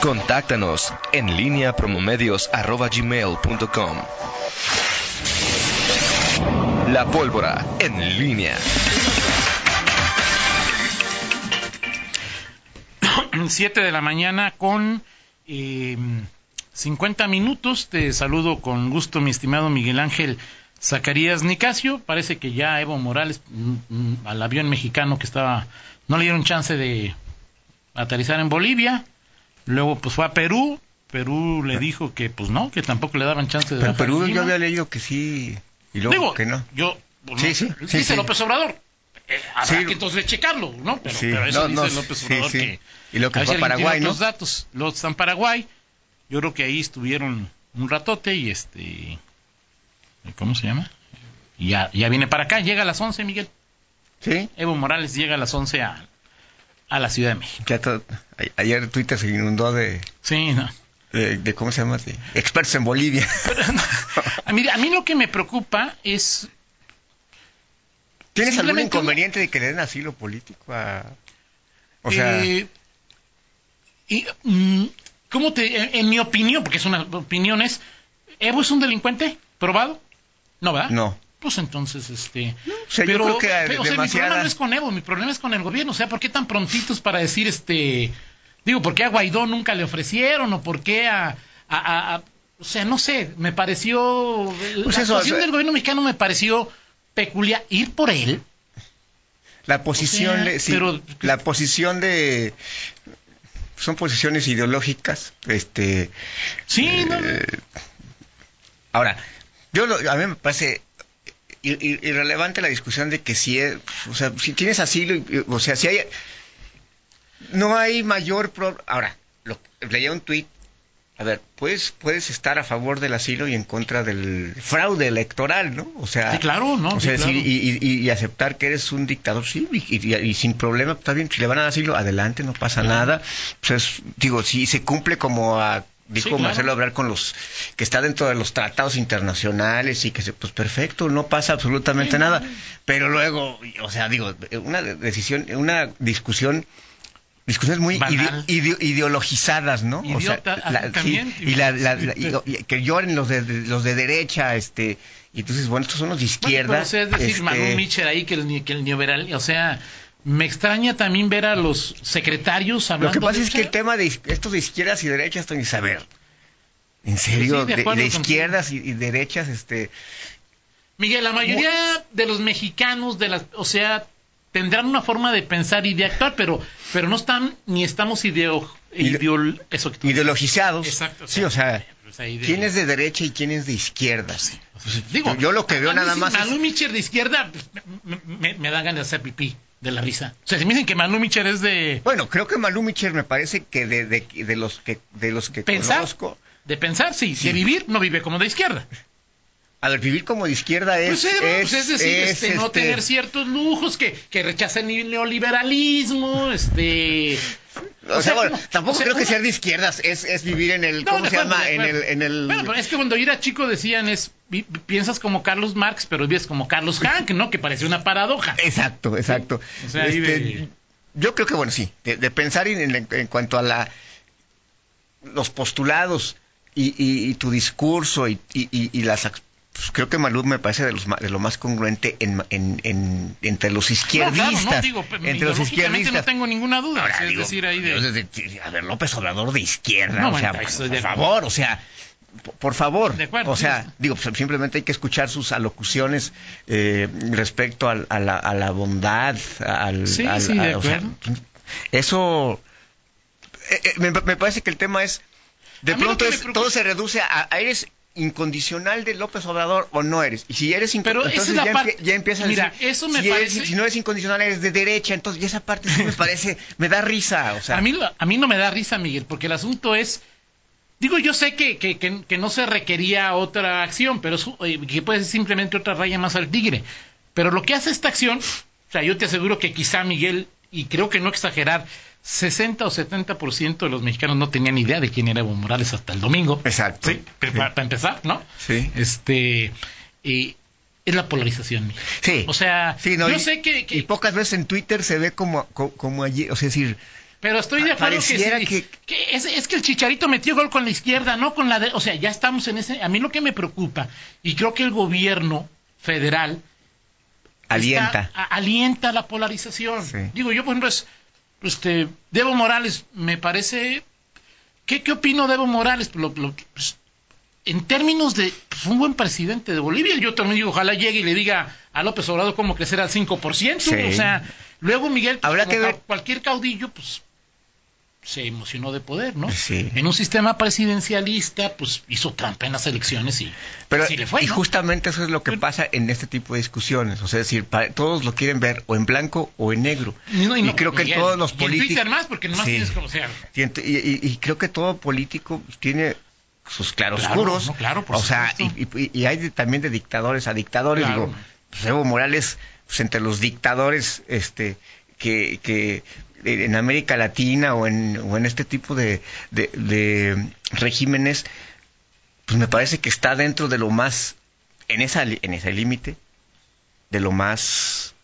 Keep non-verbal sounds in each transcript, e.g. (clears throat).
Contáctanos en línea promomedios.com. La pólvora en línea. (clears throat) 7 de la mañana con eh, 50 minutos. Te saludo con gusto, mi estimado Miguel Ángel Zacarías Nicasio. Parece que ya Evo Morales, mm, mm, al avión mexicano que estaba, no le dieron chance de aterrizar en Bolivia. Luego, pues fue a Perú. Perú le dijo que, pues no, que tampoco le daban chance de Pero Perú yo había leído que sí y luego Digo, que no. Yo, pues, Sí, no, sí, sí, dice. López Obrador. Eh, habrá que entonces checarlo, ¿no? Pero, Sí, pero eso no, dice no, López Obrador que... Y luego que fue Paraguay, ¿no? otros datos. Luego está en Paraguay. Yo creo que ahí estuvieron un ratote y este... ¿Cómo se llama? Y ya, ya viene para acá. Llega a las 11, Miguel. Sí, Evo Morales llega a las 11 a, a la Ciudad de México. ya todo- a- ayer Twitter se inundó de, Sí, no. de, de- ¿cómo se llama? De expertos en Bolivia. (laughs) a, mí, a mí lo que me preocupa es... ¿Tienes algún inconveniente de que le den asilo político a o sea, Eh, y, mm, ¿Cómo te.? En, en mi opinión, porque es una opinión, es. ¿Evo es un delincuente? ¿Probado? No, ¿verdad? no. Pues entonces, este. O sea, yo pero, creo que pero, o sea, mi problema no es con Evo, mi problema es con el gobierno. O sea, ¿por qué tan prontitos para decir este. Digo, ¿por qué a Guaidó nunca le ofrecieron? ¿O por qué a. a- a- a- o sea, no sé, me pareció. Pues la eso, actuación o sea- del gobierno mexicano me pareció peculiar. Ir por él. La posición de sí, pero- la posición de son posiciones ideológicas, este Sí, no, no. Eh, ahora, yo lo- a mí me parece irrelevante la discusión de que si es, o sea, si tienes asilo, y- o sea, si hay no hay mayor pro- ahora, lo, leía un tuit a ver, puedes, puedes estar a favor del asilo y en contra del fraude electoral, ¿no? O sea, Sí, claro, ¿no? o Sí, sea, claro. y, y- y aceptar que eres un dictador, sí, y, sin problema, está bien, si le van a dar asilo, adelante, no pasa nada. Pues es- digo, si se cumple como a, dijo Sí, claro. Marcelo Obrar con los que está dentro de los tratados internacionales y que se, pues perfecto, no pasa absolutamente Sí, nada. Pero luego, o sea, digo, una decisión, una discusión discusiones muy Banal. ide- ide- ideologizadas, ¿no? Idiota, también. sí, y, la- la- la- y- y que lloren los de, de- los de derecha, este, y entonces, bueno, estos son los de Bueno, izquierda. pero, o sea, es decir, este, Manu Mitchell ahí que el, que el o sea, me extraña también ver a los secretarios Lo hablando que pasa de- es que el tema de estos de izquierdas y derechas, Tony, saber. En serio, Sí, de de, izquierdas y, y derechas, este, Miguel, la mayoría de los mexicanos, de las, o sea, tendrán una forma de pensar y de actuar, pero, pero no están ni estamos ideo, eso ideologizados. Exacto, o Sí, sea, o sea, pues ¿quién es de derecha y quién es de izquierda? Digo, yo lo que veo a nada más es- Manu Mitchell de izquierda pues, me, me, me da ganas de hacer pipí de la risa. O sea, si me dicen que Manu Mitchell es de, Bueno, creo que Malú Micher me parece que de, de, de los que de los que Pensar. conozco, de pensar, sí, Sí. de vivir, no vive como de izquierda. A ver, vivir como de izquierda es Pues, eh, pues, es decir, es, este, no este, tener ciertos lujos, que, que rechazan el neoliberalismo, este... O, sea, sea, bueno, como- tampoco o sea, creo que una- ser de izquierdas es, es vivir en el No, ¿cómo se llama? En el en el Bueno, pero es que cuando yo era chico decían es piensas como Carlos Marx, pero vives como Carlos Hank, ¿no? Que parecía una paradoja. Exacto, exacto. O sea, Este, de- Yo creo que, bueno, sí, de, de pensar en, en- en cuanto a la los postulados y, y- y tu discurso y- y las... pues, creo que Malú me parece de, los, de lo más congruente en, en- en- entre los No, izquierdistas. claro, no, digo, entre los izquierdistas. no tengo ninguna duda. Ahora, digo, decir, ahí de... a ver, López Obrador de izquierda, No, o sea, estoy por de favor, o sea, por favor, De acuerdo, o sea, sí. digo, pues, simplemente hay que escuchar sus alocuciones eh, respecto al- a, la, a la bondad, al, Sí, al- sí, de a- o sea, eso, eh, eh, me, me parece que el tema es, de A pronto es- todo se reduce a, a eres incondicional de López Obrador o no eres. Y si eres incondicional, entonces es ya, parte- empie- ya empiezas Mira, a decir, eso me si, eres- parece- si no eres incondicional eres de derecha, entonces y esa parte sí me parece, me da risa, o sea, a, mí, a mí no me da risa, Miguel, porque el asunto es... Digo, yo sé que, que, que, que no se requería otra acción, pero su- eh, que puede ser simplemente otra raya más al tigre. Pero lo que hace esta acción, o sea, yo te aseguro que quizá Miguel, y creo que no exagerar, 60 o 70% de los mexicanos no tenían idea de quién era Evo Morales hasta el domingo. Exacto. Sí, pero para, para empezar, ¿no? Sí. Este, y es la polarización. Sí. O sea, Sí, no, yo y- sé que, que- Y pocas veces en Twitter se ve como, co- como, allí, o sea, es decir, Pero estoy de acuerdo que, es, es que el Chicharito metió gol con la izquierda, no con la de... O sea, ya estamos en ese... A mí lo que me preocupa, y creo que el gobierno federal Alienta. está- a- alienta la polarización. Sí. Digo, yo, por ejemplo, es, este, Debo Morales, me parece. ¿Qué, qué opino de Evo Morales? Pues lo- lo- pues, en términos de. Pues, un buen presidente de Bolivia. Yo también digo, ojalá llegue y le diga a López Obrador cómo crecer al 5%. Sí. O sea, luego Miguel, pues, Habrá como que ver- cualquier caudillo, pues se emocionó de poder, ¿no? Sí. En un sistema presidencialista, pues hizo trampa en las elecciones y Pero, así le fue, y ¿no? justamente eso es lo que pasa en este tipo de discusiones. O sea, es decir, todos lo quieren ver o en blanco o en negro. Y, no- y no, creo que Miguel, todos los y políticos... Más, porque nomás Sí. tienes como, sea, Y, y- y- y creo que todo político tiene sus claroscuros. Claro, claro, por o sea, y, y- y hay de- también de dictadores a dictadores. Claro. Digo, pues Evo Morales, pues entre los dictadores este, que, que en América Latina o en, o en este tipo de, de- de regímenes, pues me parece que está dentro de lo más, en, esa, en ese límite, de lo más...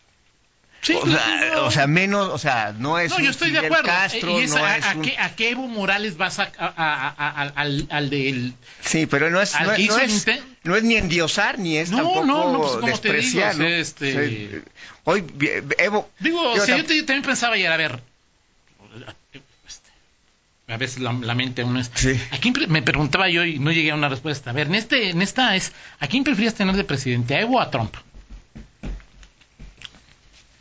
sí, o, sea, no, o sea, menos, o sea, no es no, yo estoy de acuerdo. Castro, Y no a, es a un- qué, ¿A qué Evo Morales vas a, a- al, al del... Sí, pero no es, Al no, es- no no es ni endiosar ni es No, tampoco no, no, pues, como te despreciar. digo, ¿no? este- O hoy Evo, Digo, o yo sea, yo, te- yo también pensaba ayer, a ver, este, a veces la, la mente uno es... Sí. ¿A quién pre- me preguntaba yo y no llegué a una respuesta? A ver, en, este, en esta es, ¿a quién prefieres tener de presidente, a Evo o a Trump?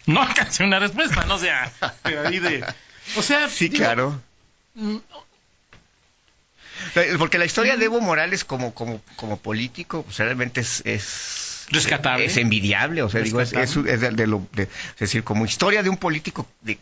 No (laughs) alcancé una respuesta, no o sea, (laughs) de ahí de... O sea, sí, digo, claro. Porque la historia de Evo Morales como como como político pues, realmente es, es Rescatable. es envidiable, o sea, digo, es, es, Rescatable. es de, de lo, de- es decir, como historia de un político de,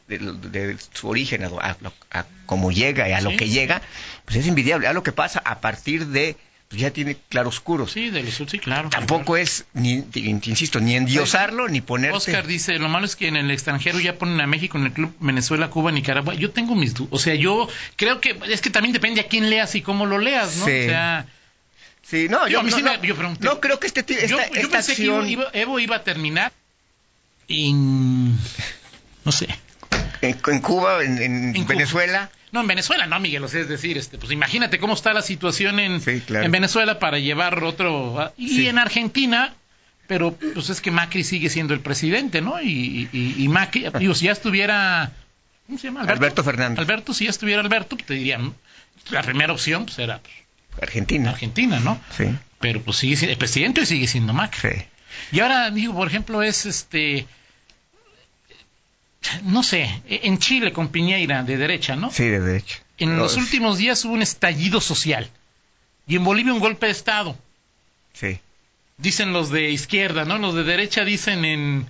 su origen a, a a cómo llega y a lo Sí. que llega, pues es envidiable. A lo que pasa a partir de, pues ya tiene claroscuros. Sí, de los sí, claro. Tampoco es, ni, te- insisto, ni endiosarlo, ni ponerte... Oscar dice, lo malo es que en el extranjero ya ponen a México en el club Venezuela, Cuba, Nicaragua. Yo tengo mis dudas. O sea, yo creo que es que también depende a quién leas y cómo lo leas, ¿no? Sí. O sea, Sí, no, Yo, yo, no, sí no, me- yo pregunté. no creo que este, esta, yo, yo esta pensé que acción iba- iba- Evo iba a terminar en... No sé. En, en Cuba, en, en En Cuba. Venezuela, No, en Venezuela no, Miguel. O sea, es decir, este, pues imagínate cómo está la situación en, Sí, claro. en Venezuela para llevar otro... ah, Y Sí. en Argentina, pero pues es que Macri sigue siendo el presidente, ¿no? Y, y, y Macri, (laughs) digo, si ya estuviera... ¿Cómo se llama? Alberto Fernández. Alberto, si ya estuviera Alberto, pues te dirían, la primera opción pues era pues, Argentina. Argentina, ¿no? Sí, Pero pues sigue siendo, el presidente sigue siendo Macri. sí. Y ahora, digo, por ejemplo, es este. No sé, en Chile con Piñeira de derecha, ¿no? Sí, de derecho. En los últimos días hubo un estallido social. Y en Bolivia un golpe de Estado. Sí. Dicen los de izquierda, ¿no? Los de derecha dicen en,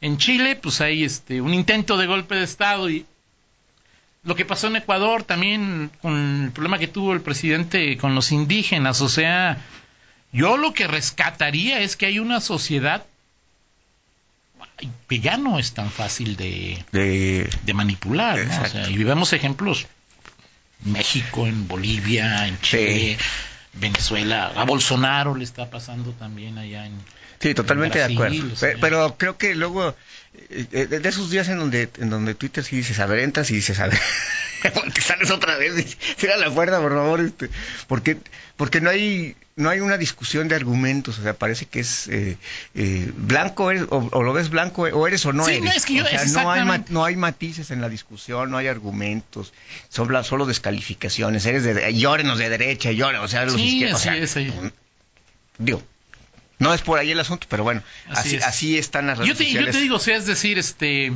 en Chile, pues hay este, un intento de golpe de Estado. Y lo que pasó en Ecuador también con el problema que tuvo el presidente con los indígenas. O sea, yo lo que rescataría es que hay una sociedad que ya no es tan fácil de, De... de manipular, ¿no? O Exacto. sea, y vemos ejemplos México, en Bolivia, en Chile, Venezuela, a Bolsonaro le está pasando también allá en Sí, totalmente en de acuerdo. o sea, Pe- Pero, creo que luego, eh, eh, de esos días en donde, en donde Twitter sí dices, a ver, entras y dices, a ver, (laughs) te sales otra vez, cierra la puerta, por favor, este, porque, porque no hay, no hay una discusión de argumentos, o sea, parece que es eh, eh, blanco eres, o, o lo ves blanco o eres o no Sí, eres. no, es que yo- o sea, es no hay, no hay matices en la discusión, no hay argumentos, son la- solo descalificaciones, eres de, llórenos de derecha, llórenos, o sea, los Sí, izquierdos, o así sea, es, ahí. digo, no es por ahí el asunto, pero bueno, Así así, es. así están las redes Yo te, yo te digo, o sea, es decir, este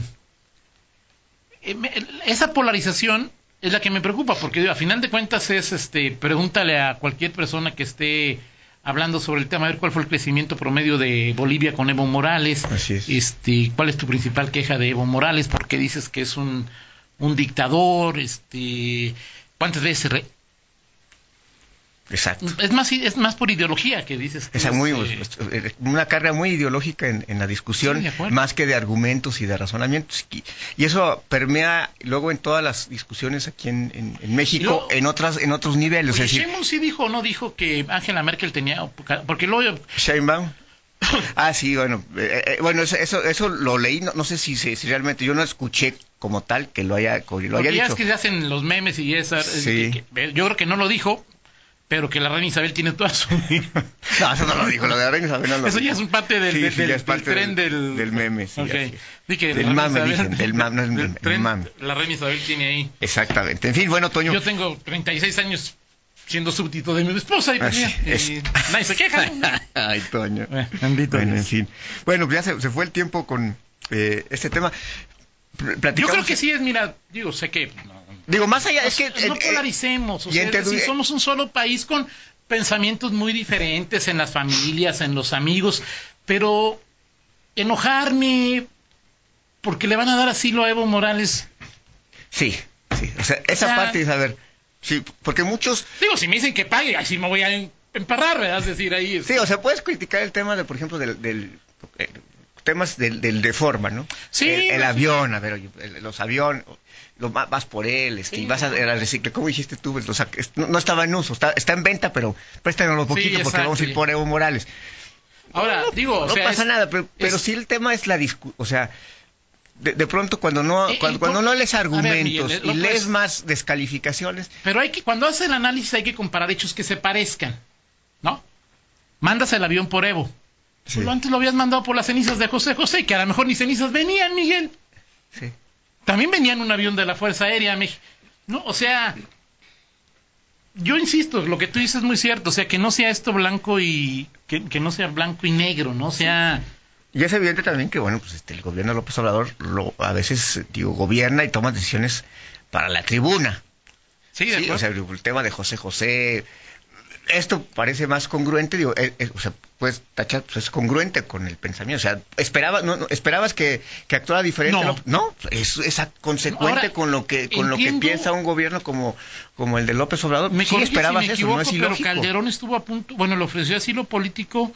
esa polarización es la que me preocupa, porque digo, a final de cuentas es, este, pregúntale a cualquier persona que esté hablando sobre el tema, a ver cuál fue el crecimiento promedio de Bolivia con Evo Morales, Así es. este, cuál es tu principal queja de Evo Morales, por qué dices que es un, un dictador, este, cuántas veces se re- Exacto. es más es más por ideología que dices Esa es, muy, eh, eh, una carga muy ideológica en, en la discusión, Sí, más que de argumentos y de razonamientos. Y, y eso permea luego en todas las discusiones aquí en, en- en México, luego- en otras en otros niveles. Oye, es decir, Sheinbaum sí dijo o no dijo que Angela Merkel tenía porque luego Sheinbaum, (coughs) ah, sí, bueno, eh, eh, bueno, eso, eso, eso lo leí, no, no sé si, si, si realmente yo no escuché como tal que lo haya, que lo haya dicho. es que se hacen los memes y esas. Sí. que- que- yo creo que no lo dijo, pero que la reina Isabel tiene toda su. (laughs) No, eso no lo dijo, lo de la reina Isabel no lo Eso dijo. ya es un parte del, Sí, del, sí, del- parte tren del- meme, sí, Ok. así es. Di que Del mame, Isabel- dicen, del mame, no es meme, el tren, mame. La reina Isabel tiene ahí. Exactamente. En fin, bueno, Toño. Yo tengo 36 años siendo súbdito de mi esposa y, pues, mira, es. y nadie se queja. ¿no? (laughs) Ay, Toño. Eh, bendito Bueno, en fin. Bueno, ya se, se fue el tiempo con eh, este tema. Yo creo que sí es, mira, digo, sé que... no, Digo, más allá, es que... no eh, polaricemos, o sea, es decir, somos un solo país con pensamientos muy diferentes en las familias, en los amigos, pero enojarme porque le van a dar asilo a Evo Morales. Sí, sí. O sea, esa O sea- parte es, a ver, sí, porque muchos... Digo, si me dicen que pague, así me voy a em- emparrar, ¿verdad? Es decir, ahí... Sí, o sea, puedes criticar el tema de, por ejemplo, del... del eh, temas del, del de forma, ¿no? Sí, El, avión, a ver, el- los aviones, lo, va- vas por él, este, Sí, y vas a, a reciclar, ¿cómo dijiste tú? Lo sac- es- no, no estaba en uso, está, está en venta, pero préstanos poquito porque exacto, vamos a ir sí. por Evo Morales. Ahora, digo, o no sea, pasa es- nada, pero, pero es- sí el tema es la discusión, o sea, de, de pronto cuando no Eh, cuando, eh, cuando no lees ver, argumentos Miguel, y lees más descalificaciones, Pero hay que, cuando haces el análisis hay que comparar hechos que se parezcan, ¿no? Mandas el avión por Evo. Sí. Pues antes lo habías mandado por las cenizas de José José, que a lo mejor ni cenizas venían, Miguel. sí. También venían un avión de la Fuerza Aérea, ¿no? O sea, yo insisto, lo que tú dices es muy cierto, o sea, que no sea esto blanco y que, que no sea blanco y negro, ¿no? O sea, Y es evidente también que, bueno, pues este, el gobierno de López Obrador lo, a veces, digo, gobierna y toma decisiones para la tribuna. sí, de Sí, o sea, el tema de José José, esto parece más congruente, digo, eh, eh, o sea, pues tachar, pues es congruente con el pensamiento, o sea, esperabas, no, no, esperabas que, que actuara diferente, No. no, es, es consecuente Ahora, con lo que, con lo que piensa un gobierno como, como el de López Obrador, Me sí esperabas si me eso, no es pero. Calderón estuvo a punto, bueno, le ofreció asilo político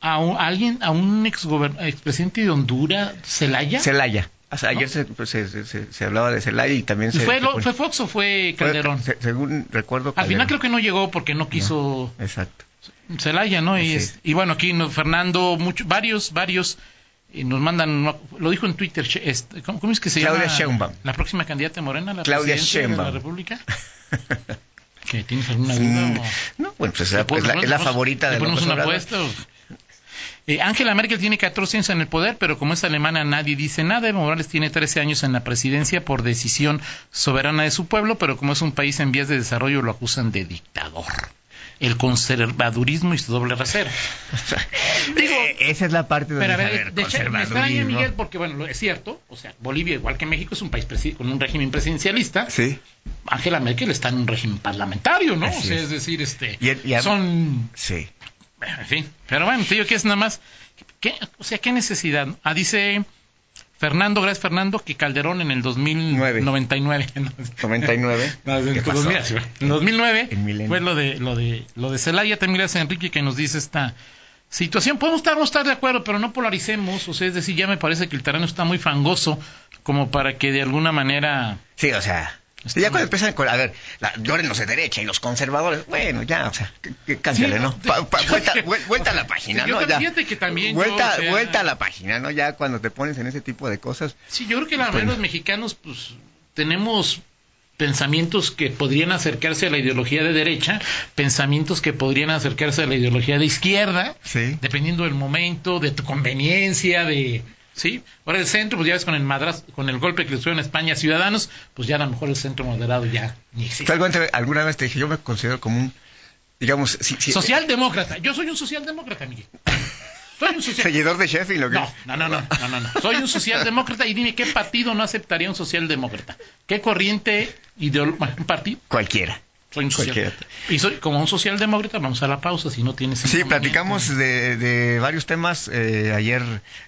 a, un- a alguien, a un ex expresidente de Honduras, Celaya. Celaya. O sea, ayer se, pues, se, se- se- se hablaba de Celaya y también se... ¿Fue, lo- fue Fox o fue Calderón? se- según recuerdo... Al final Calderón. creo que no llegó porque no quiso Exacto. Celaya, ¿no? Y, Sí. es- y bueno, aquí nos, Fernando, mucho, varios, varios y nos mandan, lo dijo en Twitter, este, ¿cómo, cómo es que se Claudia llama? Sheinbaum. La próxima candidata de Morena la Claudia de la. República. (laughs) ¿Que ¿Tienes alguna duda? Mm, No, bueno, pues es la, ¿Le ponemos- es la- es la favorita de ponemos una apuesta? o- Eh, Angela Merkel tiene 14 años en el poder, pero como es alemana nadie dice nada. Evo Morales tiene 13 años en la presidencia por decisión soberana de su pueblo, pero como es un país en vías de desarrollo lo acusan de dictador. El conservadurismo y su doble rasero. (laughs) Digo, Eh, esa es la parte donde pero a ver, a ver, de hecho, me extraña conservadurismo. Miguel porque bueno, lo- es cierto, o sea, Bolivia igual que México es un país con un régimen presidencialista. Sí, Angela Merkel está en un régimen parlamentario, ¿no? Así o sea, es. es decir, este Y- y a- son sí. En fin, pero bueno, te digo que es nada más. ¿qué- o sea, ¿qué necesidad? Ah, dice Fernando, gracias Fernando, que Calderón en el 2099. 99. (laughs) (laughs) No, en ¿Qué el pasó? 2000, sí, en 2009 El milenio. fue lo de lo de lo de Celaya. También gracias a Enrique que nos dice esta situación. Podemos estar no estar de acuerdo, pero no polaricemos. O sea, es decir, ya me parece que el terreno está muy fangoso como para que de alguna manera Sí, o sea. Ya cuando empiezan con, a ver, la, lloren los de derecha y los conservadores, bueno, ya, o sea, cámbiale, Sí, ¿no? Pa- pa- vuelta, vuel- vuelta a la (laughs) página, Yo ¿no? Ya. fíjate que también yo, Vuelta, o sea- vuelta a la página, ¿no? Ya cuando te pones en ese tipo de cosas. Sí, yo creo que la de los mexicanos, pues, tenemos pensamientos que podrían acercarse a la ideología de derecha, pensamientos que podrían acercarse a la ideología de izquierda, Sí. dependiendo del momento, de tu conveniencia, de sí. Ahora el centro, pues ya ves con el madraz, con el golpe que le en España a Ciudadanos, pues ya a lo mejor el centro moderado ya ni existe. Alguna vez- alguna vez te dije, yo me considero como un, digamos, si- si- Socialdemócrata, yo soy un socialdemócrata, Miguel. Soy un social... seguidor de Sheffield, ¿o qué? No, no, no, no, no, no, no. Soy un socialdemócrata y dime qué partido no aceptaría un socialdemócrata. ¿Qué corriente ideológica? un partido? Cualquiera. Soy un social. Y soy como un socialdemócrata, vamos a la pausa si no tienes Sí, platicamos de, de varios temas. eh, ayer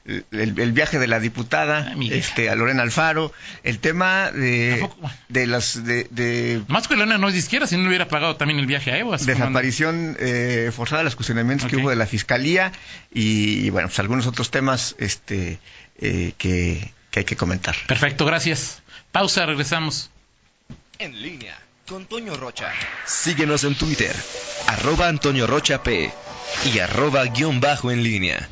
el, el viaje de la diputada Ah, este, a Lorena Alfaro, el tema de, de las de, de Más que Leona no es de izquierda, si no le hubiera pagado también el viaje a Evo. desaparición eh, forzada, los cuestionamientos que hubo de la fiscalía y, bueno, pues algunos otros temas este, eh, que, que hay que comentar. Perfecto, gracias. Pausa, regresamos. En línea con Toño Rocha. Síguenos en Twitter, arroba Antonio Rocha P y arroba guion bajo en línea.